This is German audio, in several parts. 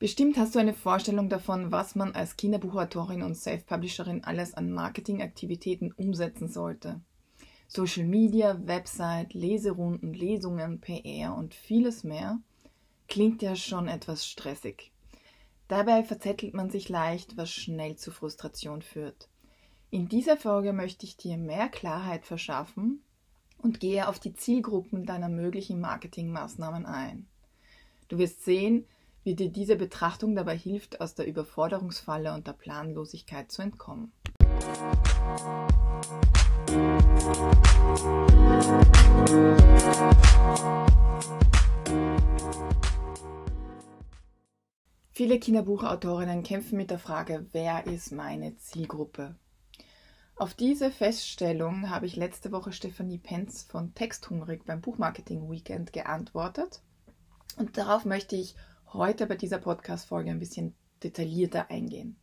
Bestimmt hast du eine Vorstellung davon, was man als Kinderbuchautorin und Self-Publisherin alles an Marketingaktivitäten umsetzen sollte. Social Media, Website, Leserunden, Lesungen, PR und vieles mehr klingt ja schon etwas stressig. Dabei verzettelt man sich leicht, was schnell zu Frustration führt. In dieser Folge möchte ich dir mehr Klarheit verschaffen und gehe auf die Zielgruppen deiner möglichen Marketingmaßnahmen ein. Du wirst sehen, wie dir diese Betrachtung dabei hilft, aus der Überforderungsfalle und der Planlosigkeit zu entkommen. Viele Kinderbuchautorinnen kämpfen mit der Frage, wer ist meine Zielgruppe? Auf diese Feststellung habe ich letzte Woche Stefanie Penz von Texthungrig beim Buchmarketing Weekend geantwortet. Und darauf möchte ich heute bei dieser Podcast-Folge ein bisschen detaillierter eingehen.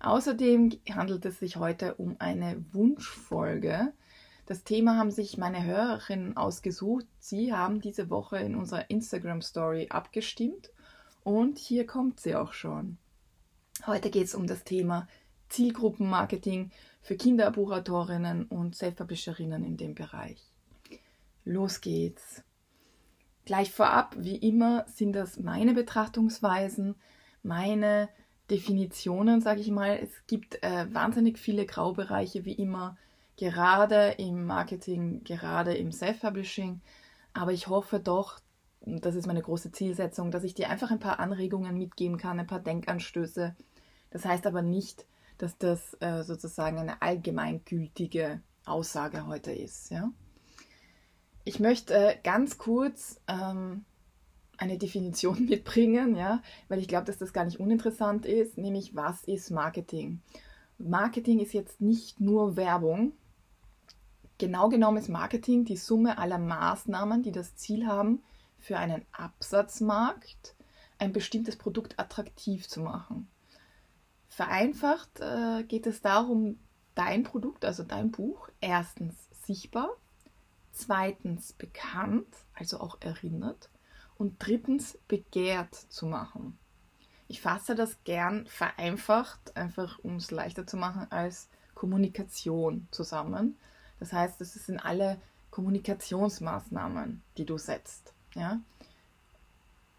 Außerdem handelt es sich heute um eine Wunschfolge. Das Thema haben sich meine Hörerinnen ausgesucht. Sie haben diese Woche in unserer Instagram Story abgestimmt und hier kommt sie auch schon. Heute geht es um das Thema Zielgruppenmarketing für Kinderbuchautorinnen und Self-Publisherinnen in dem Bereich. Los geht's. Gleich vorab, wie immer, sind das meine Betrachtungsweisen, meine Definitionen, sage ich mal. Es gibt äh, wahnsinnig viele Graubereiche, wie immer, gerade im Marketing, gerade im Self-Publishing. Aber ich hoffe doch, das ist meine große Zielsetzung, dass ich dir einfach ein paar Anregungen mitgeben kann, ein paar Denkanstöße. Das heißt aber nicht, dass das äh, sozusagen eine allgemeingültige Aussage heute ist. Ja? Ich möchte äh, ganz kurz ähm, eine Definition mitbringen, ja, weil ich glaube, dass das gar nicht uninteressant ist, nämlich was ist Marketing? Marketing ist jetzt nicht nur Werbung. Genau genommen ist Marketing die Summe aller Maßnahmen, die das Ziel haben, für einen Absatzmarkt ein bestimmtes Produkt attraktiv zu machen. Vereinfacht äh, geht es darum, dein Produkt, also dein Buch, erstens sichtbar zweitens bekannt, also auch erinnert und drittens begehrt zu machen. Ich fasse das gern vereinfacht, einfach um es leichter zu machen, als Kommunikation zusammen. Das heißt, es sind alle Kommunikationsmaßnahmen, die du setzt. Ja?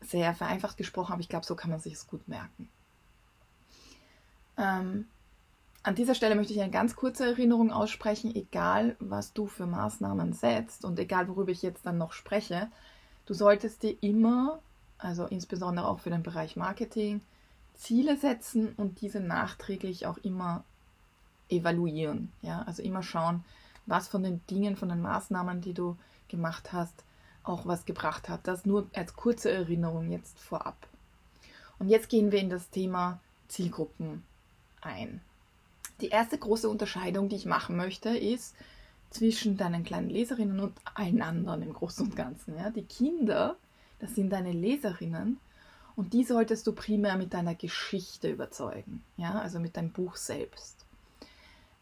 Sehr vereinfacht gesprochen, aber ich glaube, so kann man sich es gut merken. Ähm, an dieser Stelle möchte ich eine ganz kurze Erinnerung aussprechen, egal was du für Maßnahmen setzt und egal worüber ich jetzt dann noch spreche, du solltest dir immer, also insbesondere auch für den Bereich Marketing, Ziele setzen und diese nachträglich auch immer evaluieren. Ja? Also immer schauen, was von den Dingen, von den Maßnahmen, die du gemacht hast, auch was gebracht hat. Das nur als kurze Erinnerung jetzt vorab. Und jetzt gehen wir in das Thema Zielgruppen ein. Die erste große Unterscheidung, die ich machen möchte, ist zwischen deinen kleinen Leserinnen und allen anderen im Großen und Ganzen. Ja? Die Kinder, das sind deine Leserinnen und die solltest du primär mit deiner Geschichte überzeugen, ja? also mit deinem Buch selbst.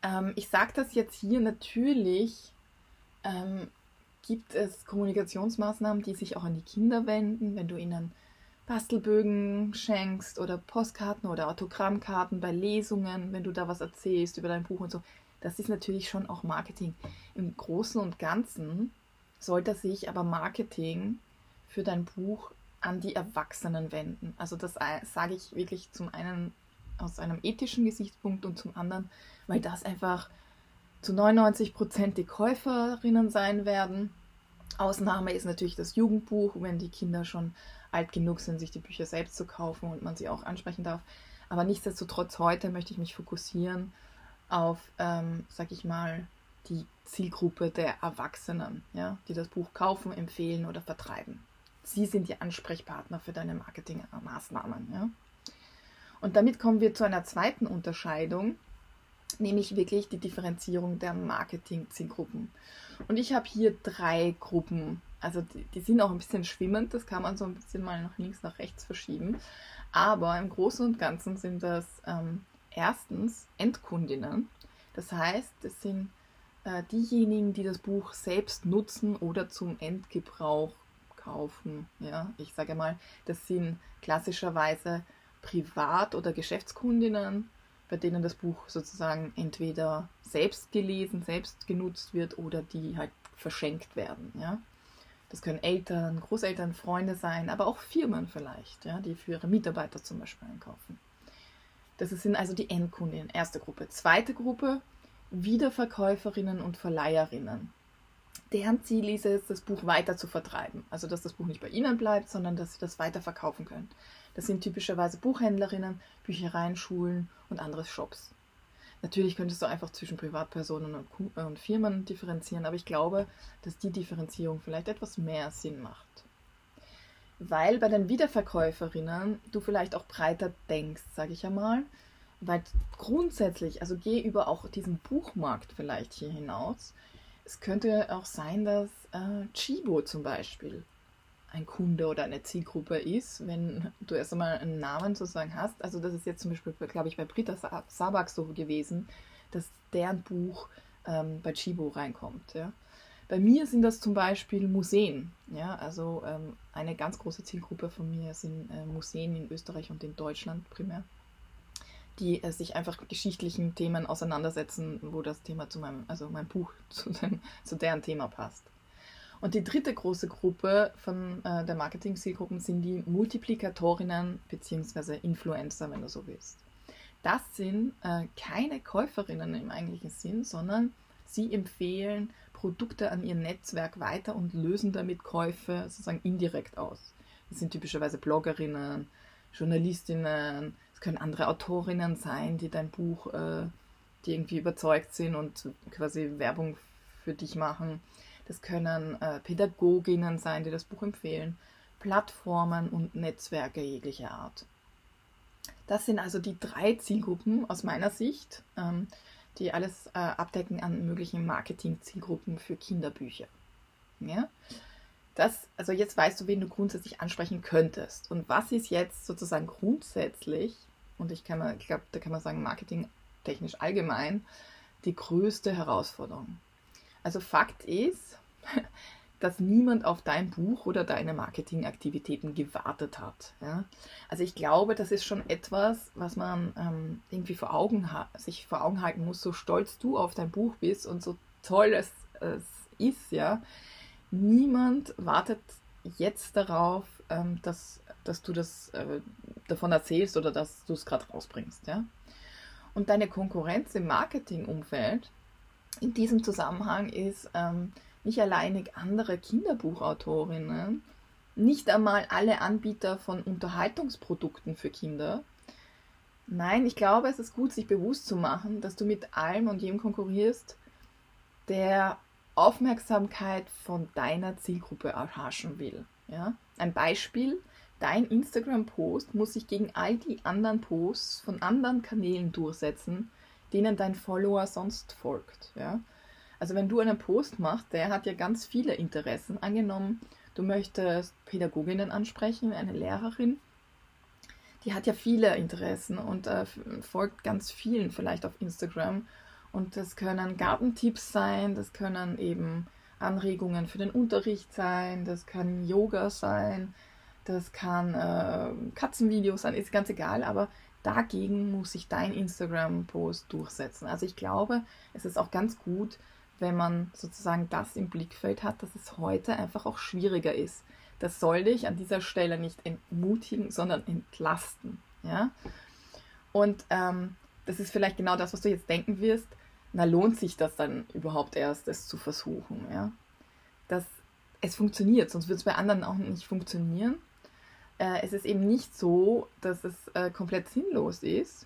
Ähm, ich sage das jetzt hier natürlich, ähm, gibt es Kommunikationsmaßnahmen, die sich auch an die Kinder wenden, wenn du ihnen Bastelbögen schenkst oder Postkarten oder Autogrammkarten bei Lesungen, wenn du da was erzählst über dein Buch und so. Das ist natürlich schon auch Marketing. Im Großen und Ganzen sollte sich aber Marketing für dein Buch an die Erwachsenen wenden. Also das sage ich wirklich zum einen aus einem ethischen Gesichtspunkt und zum anderen, weil das einfach zu 99 Prozent die Käuferinnen sein werden. Ausnahme ist natürlich das Jugendbuch, wenn die Kinder schon alt genug sind, sich die Bücher selbst zu kaufen und man sie auch ansprechen darf. Aber nichtsdestotrotz heute möchte ich mich fokussieren auf, ähm, sag ich mal, die Zielgruppe der Erwachsenen, ja, die das Buch kaufen, empfehlen oder vertreiben. Sie sind die Ansprechpartner für deine Marketingmaßnahmen. Ja. Und damit kommen wir zu einer zweiten Unterscheidung, nämlich wirklich die Differenzierung der Marketing-Zielgruppen. Und ich habe hier drei Gruppen also die, die, sind auch ein bisschen schwimmend, das kann man so ein bisschen mal nach links, nach rechts verschieben. Aber im Großen und Ganzen sind das ähm, erstens Endkundinnen. Das heißt, es sind äh, diejenigen, die das Buch selbst nutzen oder zum Endgebrauch kaufen. Ja, ich sage mal, das sind klassischerweise Privat- oder Geschäftskundinnen, bei denen das Buch sozusagen entweder selbst gelesen, selbst genutzt wird oder die halt verschenkt werden. Ja? Das können Eltern, Großeltern, Freunde sein, aber auch Firmen vielleicht, ja, die für ihre Mitarbeiter zum Beispiel einkaufen. Das sind also die Endkundinnen, erste Gruppe. Zweite Gruppe, Wiederverkäuferinnen und Verleiherinnen. Deren Ziel ist es, das Buch weiter zu vertreiben. Also, dass das Buch nicht bei ihnen bleibt, sondern dass sie das weiter verkaufen können. Das sind typischerweise Buchhändlerinnen, Büchereien, Schulen und andere Shops. Natürlich könntest du einfach zwischen Privatpersonen und Firmen differenzieren, aber ich glaube, dass die Differenzierung vielleicht etwas mehr Sinn macht. Weil bei den Wiederverkäuferinnen du vielleicht auch breiter denkst, sage ich einmal. Weil grundsätzlich, also geh über auch diesen Buchmarkt vielleicht hier hinaus. Es könnte auch sein, dass äh, Chibo zum Beispiel ein Kunde oder eine Zielgruppe ist, wenn du erst einmal einen Namen sozusagen hast. Also das ist jetzt zum Beispiel, glaube ich, bei Britta Sabak so gewesen, dass deren Buch ähm, bei Chibo reinkommt. Ja. Bei mir sind das zum Beispiel Museen. Ja, also ähm, eine ganz große Zielgruppe von mir sind äh, Museen in Österreich und in Deutschland primär, die äh, sich einfach mit geschichtlichen Themen auseinandersetzen, wo das Thema zu meinem, also mein Buch zu, dem, zu deren Thema passt. Und die dritte große Gruppe von äh, der Marketing-Zielgruppen sind die Multiplikatorinnen bzw. Influencer, wenn du so willst. Das sind äh, keine Käuferinnen im eigentlichen Sinn, sondern sie empfehlen Produkte an ihr Netzwerk weiter und lösen damit Käufe sozusagen indirekt aus. Das sind typischerweise Bloggerinnen, Journalistinnen, es können andere Autorinnen sein, die dein Buch, äh, die irgendwie überzeugt sind und quasi Werbung für dich machen. Das können äh, Pädagoginnen sein, die das Buch empfehlen, Plattformen und Netzwerke jeglicher Art. Das sind also die drei Zielgruppen aus meiner Sicht, ähm, die alles äh, abdecken an möglichen Marketing-Zielgruppen für Kinderbücher. Ja? Das, also jetzt weißt du, wen du grundsätzlich ansprechen könntest. Und was ist jetzt sozusagen grundsätzlich, und ich ich glaube, da kann man sagen, marketingtechnisch allgemein, die größte Herausforderung. Also Fakt ist, dass niemand auf dein Buch oder deine Marketingaktivitäten gewartet hat. Ja? Also ich glaube, das ist schon etwas, was man ähm, irgendwie vor Augen sich vor Augen halten muss, so stolz du auf dein Buch bist und so toll es, es ist, ja. Niemand wartet jetzt darauf, ähm, dass, dass du das äh, davon erzählst oder dass du es gerade rausbringst, ja. Und deine Konkurrenz im Marketingumfeld in diesem Zusammenhang ist ähm, nicht alleinig andere Kinderbuchautorinnen, nicht einmal alle Anbieter von Unterhaltungsprodukten für Kinder. Nein, ich glaube, es ist gut, sich bewusst zu machen, dass du mit allem und jedem konkurrierst, der Aufmerksamkeit von deiner Zielgruppe erhaschen will. Ja? Ein Beispiel, dein Instagram-Post muss sich gegen all die anderen Posts von anderen Kanälen durchsetzen, denen dein Follower sonst folgt. Ja? Also wenn du einen Post machst, der hat ja ganz viele Interessen. Angenommen, du möchtest Pädagoginnen ansprechen, eine Lehrerin, die hat ja viele Interessen und äh, folgt ganz vielen vielleicht auf Instagram. Und das können Gartentipps sein, das können eben Anregungen für den Unterricht sein, das kann Yoga sein, das kann äh, Katzenvideos sein, ist ganz egal, aber dagegen muss sich dein Instagram-Post durchsetzen. Also ich glaube, es ist auch ganz gut, wenn man sozusagen das im Blickfeld hat, dass es heute einfach auch schwieriger ist. Das soll dich an dieser Stelle nicht entmutigen, sondern entlasten. Ja? Und ähm, das ist vielleicht genau das, was du jetzt denken wirst. Na, lohnt sich das dann überhaupt erst, es zu versuchen? Ja? Dass es funktioniert, sonst wird es bei anderen auch nicht funktionieren äh, es ist eben nicht so, dass es äh, komplett sinnlos ist.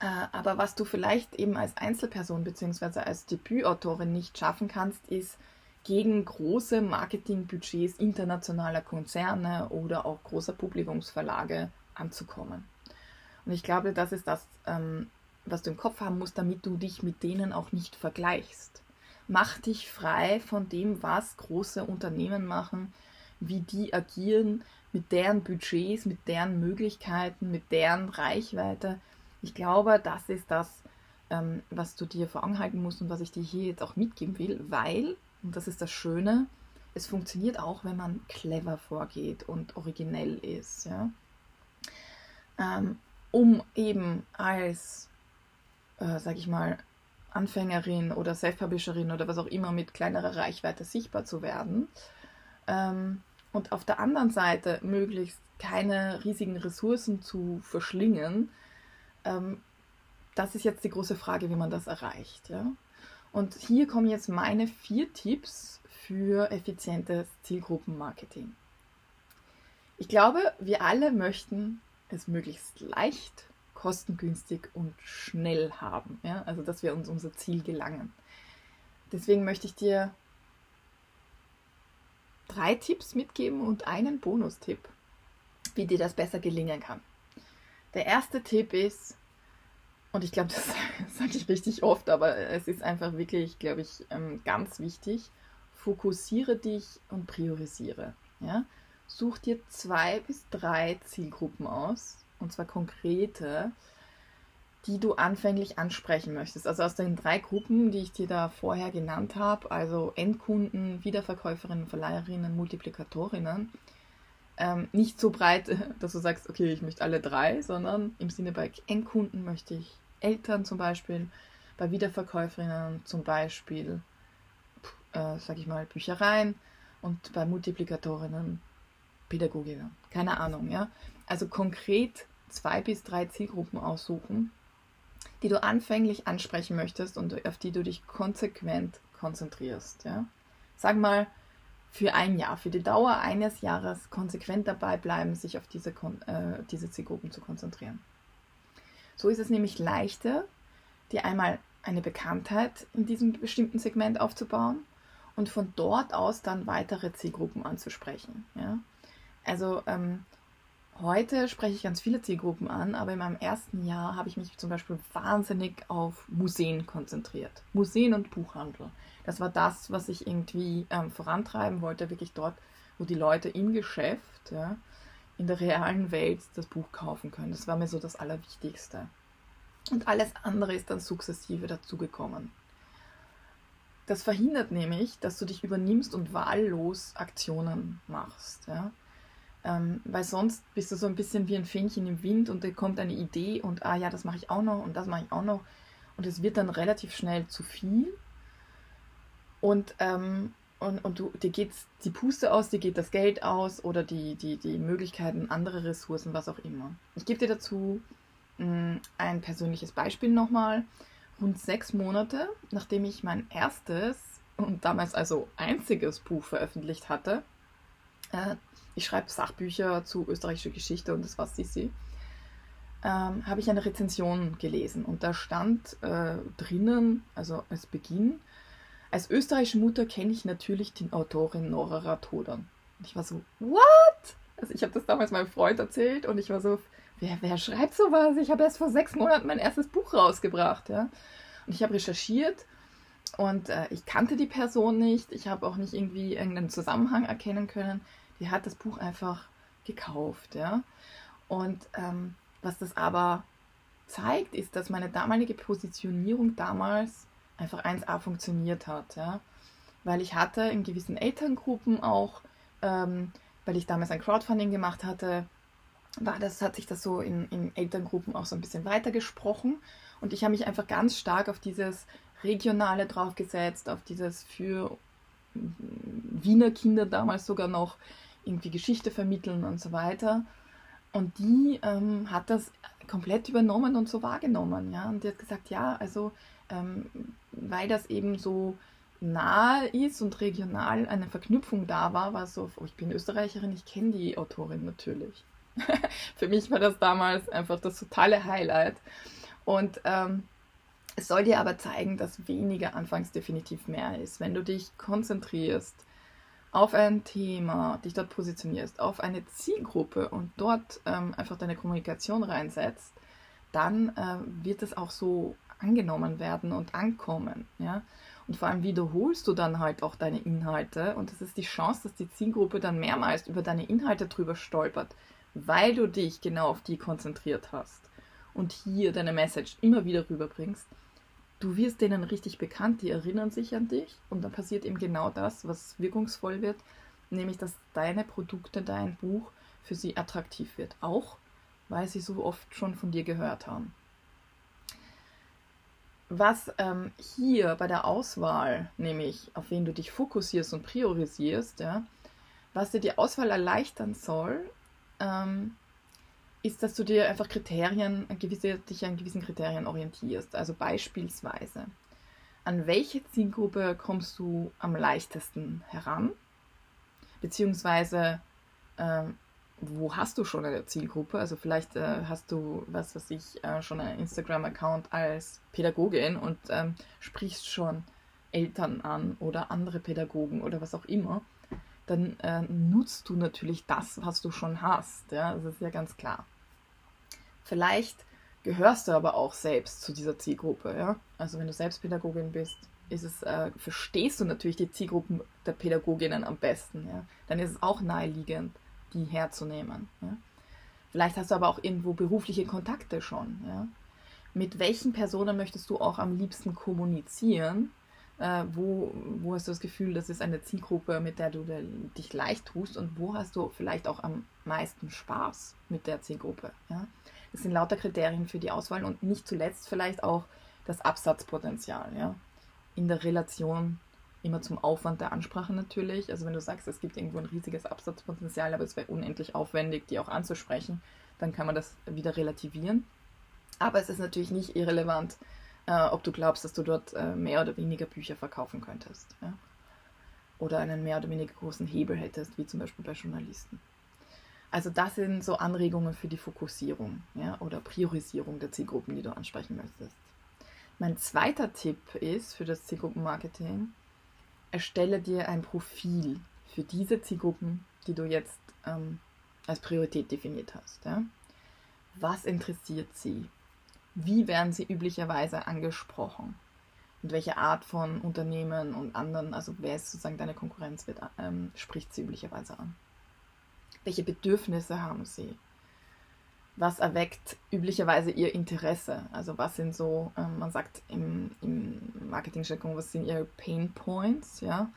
Äh, aber was du vielleicht eben als Einzelperson bzw. als Debütautorin nicht schaffen kannst, ist gegen große Marketingbudgets internationaler Konzerne oder auch großer Publikumsverlage anzukommen. Und ich glaube, das ist das, ähm, was du im Kopf haben musst, damit du dich mit denen auch nicht vergleichst. Mach dich frei von dem, was große Unternehmen machen, wie die agieren, mit deren Budgets, mit deren Möglichkeiten, mit deren Reichweite. Ich glaube, das ist das, ähm, was du dir vor Augen halten musst und was ich dir hier jetzt auch mitgeben will, weil, und das ist das Schöne, es funktioniert auch, wenn man clever vorgeht und originell ist, ja. Ähm, um eben als, äh, sag ich mal, Anfängerin oder Self-Publisherin oder was auch immer mit kleinerer Reichweite sichtbar zu werden. Ähm, und auf der anderen Seite möglichst keine riesigen Ressourcen zu verschlingen. Ähm, das ist jetzt die große Frage, wie man das erreicht. Ja? Und hier kommen jetzt meine vier Tipps für effizientes Zielgruppenmarketing. Ich glaube, wir alle möchten es möglichst leicht, kostengünstig und schnell haben. Ja? Also, dass wir uns unser Ziel gelangen. Deswegen möchte ich dir drei Tipps mitgeben und einen Bonustipp, wie dir das besser gelingen kann. Der erste Tipp ist, und ich glaube, das sage ich richtig oft, aber es ist einfach wirklich, glaube ich, ähm, ganz wichtig, fokussiere dich und priorisiere. Ja? Such dir zwei bis drei Zielgruppen aus, und zwar konkrete, die du anfänglich ansprechen möchtest. Also aus den drei Gruppen, die ich dir da vorher genannt habe, also Endkunden, Wiederverkäuferinnen, Verleiherinnen, Multiplikatorinnen, ähm, nicht so breit, dass du sagst, okay, ich möchte alle drei, sondern im Sinne bei Endkunden möchte ich Eltern zum Beispiel, bei Wiederverkäuferinnen zum Beispiel, äh, sag ich mal, Büchereien und bei Multiplikatorinnen Pädagoginnen. Keine Ahnung, ja. Also konkret zwei bis drei Zielgruppen aussuchen die du anfänglich ansprechen möchtest und auf die du dich konsequent konzentrierst. Ja? Sag mal, für ein Jahr, für die Dauer eines Jahres konsequent dabei bleiben, sich auf diese, äh, diese Zielgruppen zu konzentrieren. So ist es nämlich leichter, dir einmal eine Bekanntheit in diesem bestimmten Segment aufzubauen und von dort aus dann weitere Zielgruppen anzusprechen. Ja? Also ähm, Heute spreche ich ganz viele Zielgruppen an, aber in meinem ersten Jahr habe ich mich zum Beispiel wahnsinnig auf Museen konzentriert. Museen und Buchhandel. Das war das, was ich irgendwie ähm, vorantreiben wollte, wirklich dort, wo die Leute im Geschäft, ja, in der realen Welt das Buch kaufen können. Das war mir so das Allerwichtigste. Und alles andere ist dann sukzessive dazugekommen. Das verhindert nämlich, dass du dich übernimmst und wahllos Aktionen machst. Ja? Ähm, weil sonst bist du so ein bisschen wie ein Fähnchen im Wind und da kommt eine Idee und ah ja, das mache ich auch noch und das mache ich auch noch. Und es wird dann relativ schnell zu viel. Und, ähm, und, und du, dir geht die Puste aus, dir geht das Geld aus oder die, die, die Möglichkeiten, andere Ressourcen, was auch immer. Ich gebe dir dazu mh, mm, ein persönliches Beispiel nochmal. Rund sechs Monate, nachdem ich mein erstes und damals also einziges Buch veröffentlicht hatte, äh, ich schreibe Sachbücher zu österreichischer Geschichte und das war Sissi, ähm, habe ich eine Rezension gelesen und da stand äh, drinnen, also als Beginn, als österreichische Mutter kenne ich natürlich die Autorin Nora Rathodern. Und ich war so, what? Also ich habe das damals meinem Freund erzählt und ich war so, wer, wer schreibt sowas? Ich habe erst vor sechs Monaten mein erstes Buch rausgebracht, ja. Und ich habe recherchiert und äh, ich kannte die Person nicht. Ich habe auch nicht irgendwie irgendeinen Zusammenhang erkennen können die hat das Buch einfach gekauft, ja. Und ähm, was das aber zeigt, ist, dass meine damalige Positionierung damals einfach 1A funktioniert hat, ja. Weil ich hatte in gewissen Elterngruppen auch, ähm, weil ich damals ein Crowdfunding gemacht hatte, war das, hat sich das so in, in Elterngruppen auch so ein bisschen weitergesprochen. Und ich habe mich einfach ganz stark auf dieses Regionale draufgesetzt, auf dieses für Wiener Kinder damals sogar noch irgendwie Geschichte vermitteln und so weiter. Und die ähm, hat das komplett übernommen und so wahrgenommen, ja. Und die hat gesagt, ja, also ähm, weil das eben so nahe ist und regional eine Verknüpfung da war, war so, oh, ich bin Österreicherin, ich kenne die Autorin natürlich. Für mich war das damals einfach das totale Highlight. Und ähm, es soll dir aber zeigen, dass weniger anfangs definitiv mehr ist. Wenn du dich konzentrierst, auf ein Thema, dich dort positionierst, auf eine Zielgruppe und dort ähm, einfach deine Kommunikation reinsetzt, dann äh, wird es auch so angenommen werden und ankommen. Ja? Und vor allem wiederholst du dann halt auch deine Inhalte und es ist die Chance, dass die Zielgruppe dann mehrmals über deine Inhalte drüber stolpert, weil du dich genau auf die konzentriert hast und hier deine Message immer wieder rüberbringst, du wirst denen richtig bekannt, die erinnern sich an dich und dann passiert eben genau das, was wirkungsvoll wird, nämlich dass deine Produkte, dein Buch für sie attraktiv wird, auch weil sie so oft schon von dir gehört haben. Was ähm, hier bei der Auswahl, nämlich auf wen du dich fokussierst und priorisierst, ja, was dir die Auswahl erleichtern soll, ähm, ist, dass du dir einfach Kriterien, gewisse, dich an gewissen Kriterien orientierst. Also beispielsweise, an welche Zielgruppe kommst du am leichtesten heran? Beziehungsweise, ähm, wo hast du schon eine Zielgruppe? Also vielleicht äh, hast du, was weiß ich, äh, schon einen Instagram-Account als Pädagogin und ähm, sprichst schon Eltern an oder andere Pädagogen oder was auch immer. Dann äh, nutzt du natürlich das, was du schon hast. Ja, das ist ja ganz klar. Vielleicht gehörst du aber auch selbst zu dieser Zielgruppe. Ja? Also wenn du selbst Pädagogin bist, ist es, äh, verstehst du natürlich die Zielgruppen der Pädagoginnen am besten. Ja? Dann ist es auch naheliegend, die herzunehmen. Ja? Vielleicht hast du aber auch irgendwo berufliche Kontakte schon. Ja? Mit welchen Personen möchtest du auch am liebsten kommunizieren? Äh, wo, wo hast du das Gefühl, das ist eine Zielgruppe, mit der du dich leicht tust? Und wo hast du vielleicht auch am meisten Spaß mit der Zielgruppe? Ja? Das sind lauter Kriterien für die Auswahl und nicht zuletzt vielleicht auch das Absatzpotenzial, ja. In der Relation immer zum Aufwand der Ansprache natürlich. Also wenn du sagst, es gibt irgendwo ein riesiges Absatzpotenzial, aber es wäre unendlich aufwendig, die auch anzusprechen, dann kann man das wieder relativieren. Aber es ist natürlich nicht irrelevant, äh, ob du glaubst, dass du dort äh, mehr oder weniger Bücher verkaufen könntest. Ja? Oder einen mehr oder weniger großen Hebel hättest, wie zum Beispiel bei Journalisten. Also das sind so Anregungen für die Fokussierung ja, oder Priorisierung der Zielgruppen, die du ansprechen möchtest. Mein zweiter Tipp ist für das Zielgruppenmarketing, erstelle dir ein Profil für diese Zielgruppen, die du jetzt ähm, als Priorität definiert hast. Ja? Was interessiert sie? Wie werden sie üblicherweise angesprochen? Und welche Art von Unternehmen und anderen, also wer ist sozusagen deine Konkurrenz, wird, ähm, spricht sie üblicherweise an? Welche Bedürfnisse haben sie? Was erweckt üblicherweise ihr Interesse? Also was sind so, ähm, man sagt im, im Marketing-Jargon, was sind ihre Pain Points, ja?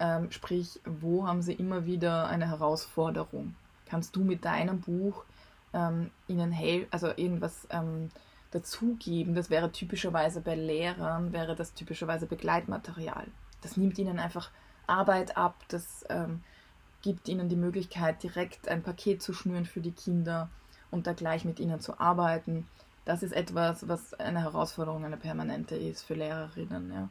Ähm, sprich, wo haben sie immer wieder eine Herausforderung? Kannst du mit deinem Buch ähm, ihnen helfen, also irgendwas ähm, dazugeben? Das wäre typischerweise bei Lehrern, wäre das typischerweise Begleitmaterial. Das nimmt ihnen einfach Arbeit ab, das ähm, gibt ihnen die Möglichkeit, direkt ein Paket zu schnüren für die Kinder und da gleich mit ihnen zu arbeiten. Das ist etwas, was eine Herausforderung, eine permanente ist für Lehrerinnen. Ja.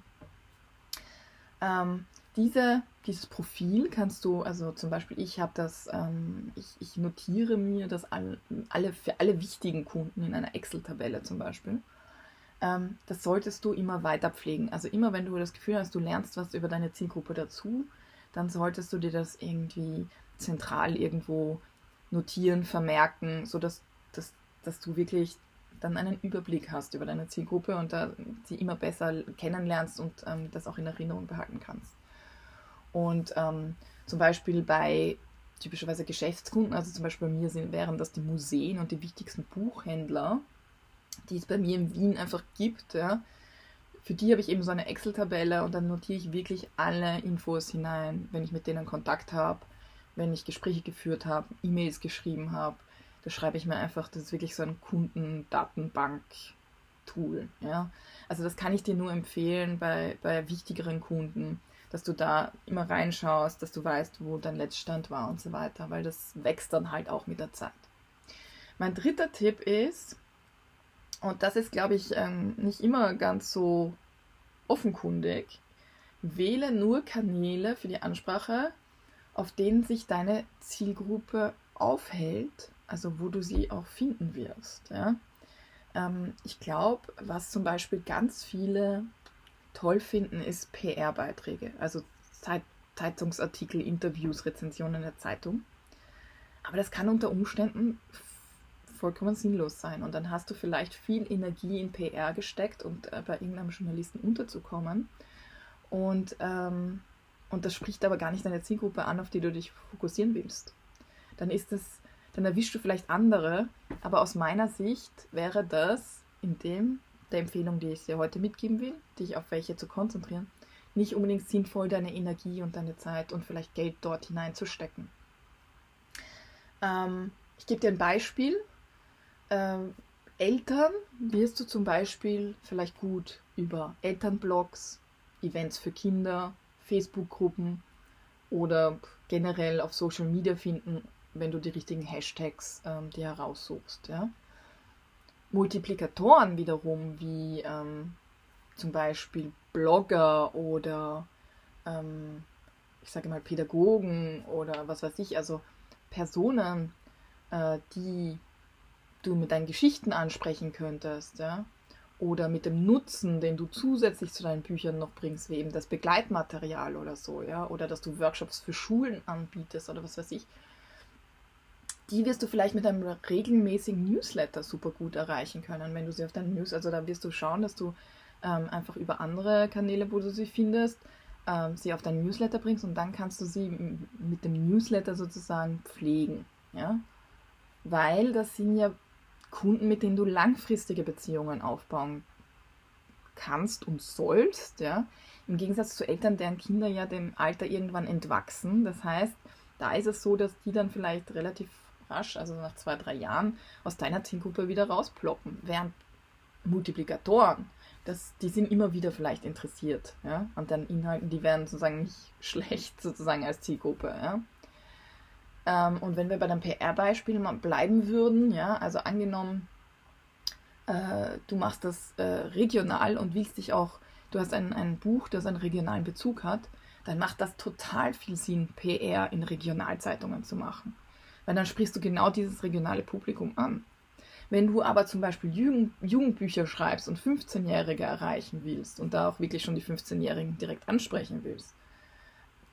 Ähm, diese, dieses Profil kannst du, also zum Beispiel ich habe das, ähm, ich, ich, notiere mir das all, alle, für alle wichtigen Kunden in einer Excel-Tabelle zum Beispiel. Ähm, das solltest du immer weiter pflegen. Also immer wenn du das Gefühl hast, du lernst was über deine Zielgruppe dazu, dann solltest du dir das irgendwie zentral irgendwo notieren, vermerken, sodass dass, dass du wirklich dann einen Überblick hast über deine Zielgruppe und da sie immer besser kennenlernst und ähm, das auch in Erinnerung behalten kannst. Und ähm, zum Beispiel bei typischerweise Geschäftskunden, also zum Beispiel bei mir sind, wären das die Museen und die wichtigsten Buchhändler, die es bei mir in Wien einfach gibt, ja, für die habe ich eben so eine Excel-Tabelle und dann notiere ich wirklich alle Infos hinein, wenn ich mit denen Kontakt habe, wenn ich Gespräche geführt habe, E-Mails geschrieben habe. Da schreibe ich mir einfach, das ist wirklich so ein Kundendatenbank-Tool. Ja? Also das kann ich dir nur empfehlen bei, bei wichtigeren Kunden, dass du da immer reinschaust, dass du weißt, wo dein Letztstand war und so weiter, weil das wächst dann halt auch mit der Zeit. Mein dritter Tipp ist, und das ist, glaube ich, ähm, nicht immer ganz so offenkundig. Wähle nur Kanäle für die Ansprache, auf denen sich deine Zielgruppe aufhält, also wo du sie auch finden wirst. Ja? Ähm, ich glaube, was zum Beispiel ganz viele toll finden, ist PR-Beiträge, also Zeit Zeitungsartikel, Interviews, Rezensionen in der Zeitung. Aber das kann unter Umständen vollkommen sinnlos sein. Und dann hast du vielleicht viel Energie in PR gesteckt und äh, bei irgendeinem Journalisten unterzukommen. Und, ähm, und das spricht aber gar nicht deine Zielgruppe an, auf die du dich fokussieren willst. Dann ist es, dann erwischst du vielleicht andere, aber aus meiner Sicht wäre das in dem der Empfehlung, die ich dir heute mitgeben will, dich auf welche zu konzentrieren, nicht unbedingt sinnvoll, deine Energie und deine Zeit und vielleicht Geld dort hineinzustecken. Ähm, ich gebe dir ein Beispiel. Ähm, Eltern wirst du zum Beispiel vielleicht gut über Elternblogs, Events für Kinder, Facebook-Gruppen oder generell auf Social Media finden, wenn du die richtigen Hashtags ähm, dir heraussuchst. Ja? Multiplikatoren wiederum, wie ähm, zum Beispiel Blogger oder ähm, ich sage mal Pädagogen oder was weiß ich, also Personen, äh, die du mit deinen Geschichten ansprechen könntest, ja, oder mit dem Nutzen, den du zusätzlich zu deinen Büchern noch bringst, wie eben das Begleitmaterial oder so, ja, oder dass du Workshops für Schulen anbietest oder was weiß ich, die wirst du vielleicht mit einem regelmäßigen Newsletter super gut erreichen können, wenn du sie auf deinen News, also da wirst du schauen, dass du ähm, einfach über andere Kanäle, wo du sie findest, ähm, sie auf deinen Newsletter bringst und dann kannst du sie mit dem Newsletter sozusagen pflegen, ja, weil das sind ja Kunden, mit denen du langfristige Beziehungen aufbauen kannst und sollst, ja. Im Gegensatz zu Eltern, deren Kinder ja dem Alter irgendwann entwachsen. Das heißt, da ist es so, dass die dann vielleicht relativ rasch, also nach zwei, drei Jahren, aus deiner Zielgruppe wieder rausploppen. Während Multiplikatoren, das, die sind immer wieder vielleicht interessiert ja, an deinen Inhalten, die werden sozusagen nicht schlecht sozusagen als Zielgruppe. Ja. Ähm, und wenn wir bei dem PR-Beispiel mal bleiben würden, ja, also angenommen, äh, du machst das äh, regional und willst dich auch, du hast ein, ein Buch, das einen regionalen Bezug hat, dann macht das total viel Sinn, PR in Regionalzeitungen zu machen. Weil dann sprichst du genau dieses regionale Publikum an. Wenn du aber zum Beispiel Jugend, Jugendbücher schreibst und 15-Jährige erreichen willst und da auch wirklich schon die 15-Jährigen direkt ansprechen willst,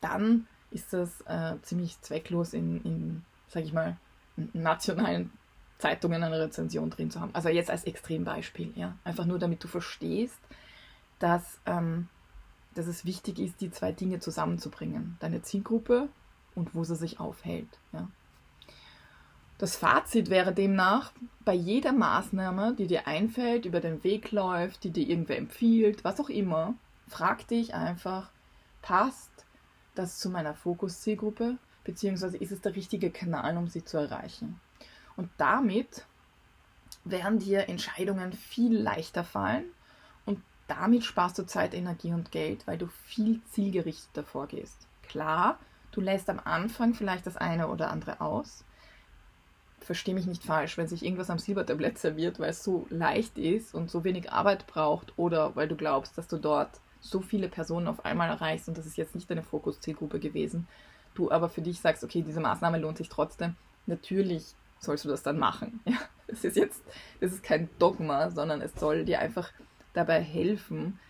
dann ist das äh, ziemlich zwecklos in, in sage ich mal, nationalen Zeitungen eine Rezension drin zu haben. Also jetzt als Extrembeispiel, ja. Einfach nur, damit du verstehst, dass, ähm, dass es wichtig ist, die zwei Dinge zusammenzubringen. Deine Zielgruppe und wo sie sich aufhält, ja. Das Fazit wäre demnach, bei jeder Maßnahme, die dir einfällt, über den Weg läuft, die dir irgendwer empfiehlt, was auch immer, frag dich einfach, passt das zu meiner Fokuszielgruppe, beziehungsweise ist es der richtige Kanal, um sie zu erreichen. Und damit werden dir Entscheidungen viel leichter fallen und damit sparst du Zeit, Energie und Geld, weil du viel zielgerichteter vorgehst. Klar, du lässt am Anfang vielleicht das eine oder andere aus. Versteh mich nicht falsch, wenn sich irgendwas am Silbertablett serviert, weil es so leicht ist und so wenig Arbeit braucht oder weil du glaubst, dass du dort so viele Personen auf einmal erreichst und das ist jetzt nicht deine Fokuszielgruppe gewesen, du aber für dich sagst, okay, diese Maßnahme lohnt sich trotzdem, natürlich sollst du das dann machen. Ja, das ist jetzt, das ist kein Dogma, sondern es soll dir einfach dabei helfen,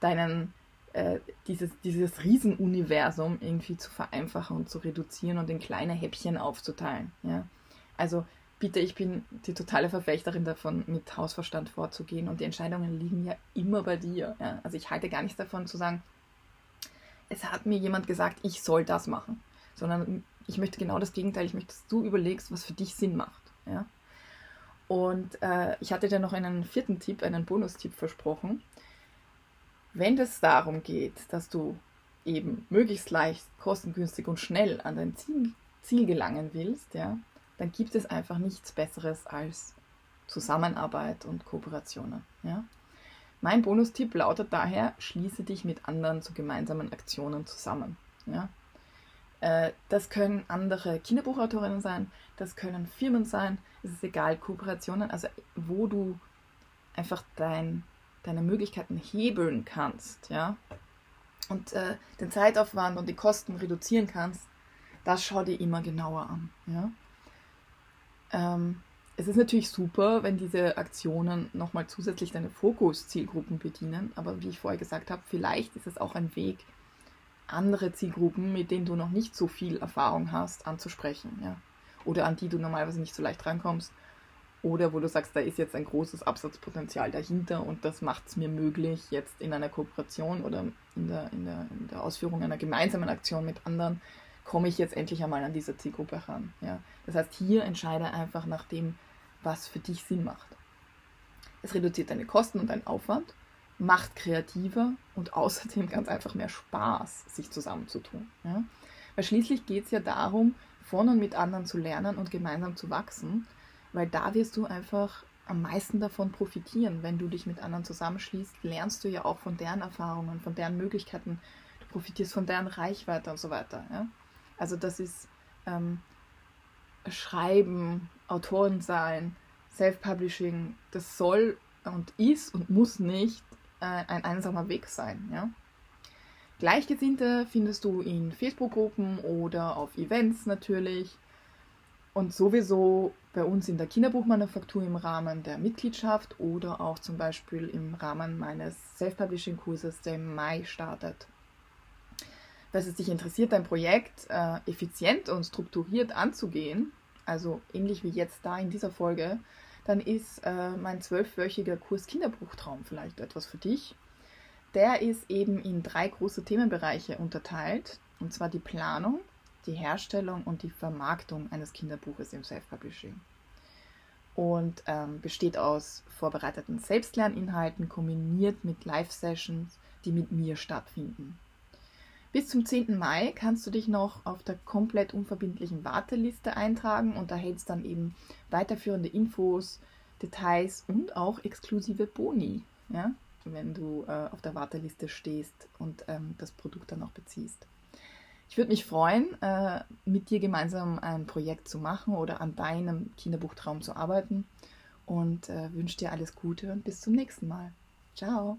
deinen, äh, dieses, dieses Riesenuniversum irgendwie zu vereinfachen und zu reduzieren und in kleine Häppchen aufzuteilen. Ja? Also bitte, ich bin die totale Verfechterin davon, mit Hausverstand vorzugehen und die Entscheidungen liegen ja immer bei dir. Ja? Also ich halte gar nichts davon zu sagen, es hat mir jemand gesagt, ich soll das machen, sondern ich möchte genau das Gegenteil. Ich möchte, dass du überlegst, was für dich Sinn macht. Ja? Und äh, ich hatte dir noch einen vierten Tipp, einen Bonustipp versprochen. Wenn es darum geht, dass du eben möglichst leicht, kostengünstig und schnell an dein Ziel, Ziel gelangen willst, ja, dann gibt es einfach nichts Besseres als Zusammenarbeit und Kooperationen. Ja? Mein Bonustipp lautet daher, schließe dich mit anderen zu gemeinsamen Aktionen zusammen. Ja? Äh, das können andere Kinderbuchautorinnen sein, das können Firmen sein, es ist egal, Kooperationen, also wo du einfach dein, deine Möglichkeiten hebeln kannst, ja, und äh, den Zeitaufwand und die Kosten reduzieren kannst, das schau dir immer genauer an, ja. Ähm, es ist natürlich super, wenn diese Aktionen nochmal zusätzlich deine Fokus-Zielgruppen bedienen, aber wie ich vorher gesagt habe, vielleicht ist es auch ein Weg, andere Zielgruppen, mit denen du noch nicht so viel Erfahrung hast, anzusprechen, ja. Oder an die du normalerweise nicht so leicht rankommst. Oder wo du sagst, da ist jetzt ein großes Absatzpotenzial dahinter und das macht es mir möglich, jetzt in einer Kooperation oder in der, in, der, in der Ausführung einer gemeinsamen Aktion mit anderen komme ich jetzt endlich einmal an diese Zielgruppe ran. Ja? Das heißt, hier entscheide einfach nach dem, was für dich Sinn macht. Es reduziert deine Kosten und deinen Aufwand, macht kreativer und außerdem ganz einfach mehr Spaß, sich zusammenzutun. Ja? Weil schließlich geht es ja darum, von und mit anderen zu lernen und gemeinsam zu wachsen, weil da wirst du einfach am meisten davon profitieren. Wenn du dich mit anderen zusammenschließt, lernst du ja auch von deren Erfahrungen, von deren Möglichkeiten, du profitierst von deren Reichweite und so weiter. Ja? Also das ist ähm, Schreiben, Autoren sein, Self-Publishing, das soll und ist und muss nicht äh, ein einsamer Weg sein. Ja? Gleichgesinnte findest du in Facebook-Gruppen oder auf Events natürlich und sowieso bei uns in der Kinderbuchmanufaktur im Rahmen der Mitgliedschaft oder auch zum Beispiel im Rahmen meines Self-Publishing-Kurses, der im Mai startet. Falls es dich interessiert, dein Projekt äh, effizient und strukturiert anzugehen, also ähnlich wie jetzt da in dieser Folge, dann ist äh, mein zwölfwöchiger Kurs Kinderbuchtraum vielleicht etwas für dich. Der ist eben in drei große Themenbereiche unterteilt, und zwar die Planung, die Herstellung und die Vermarktung eines Kinderbuches im Self-Publishing. Und ähm, besteht aus vorbereiteten Selbstlerninhalten kombiniert mit Live-Sessions, die mit mir stattfinden. Bis zum 10. Mai kannst du dich noch auf der komplett unverbindlichen Warteliste eintragen und erhältst dann eben weiterführende Infos, Details und auch exklusive Boni, ja, wenn du äh, auf der Warteliste stehst und ähm, das Produkt dann auch beziehst. Ich würde mich freuen, äh, mit dir gemeinsam ein Projekt zu machen oder an deinem Kinderbuchtraum zu arbeiten und äh, wünsche dir alles Gute und bis zum nächsten Mal. Ciao.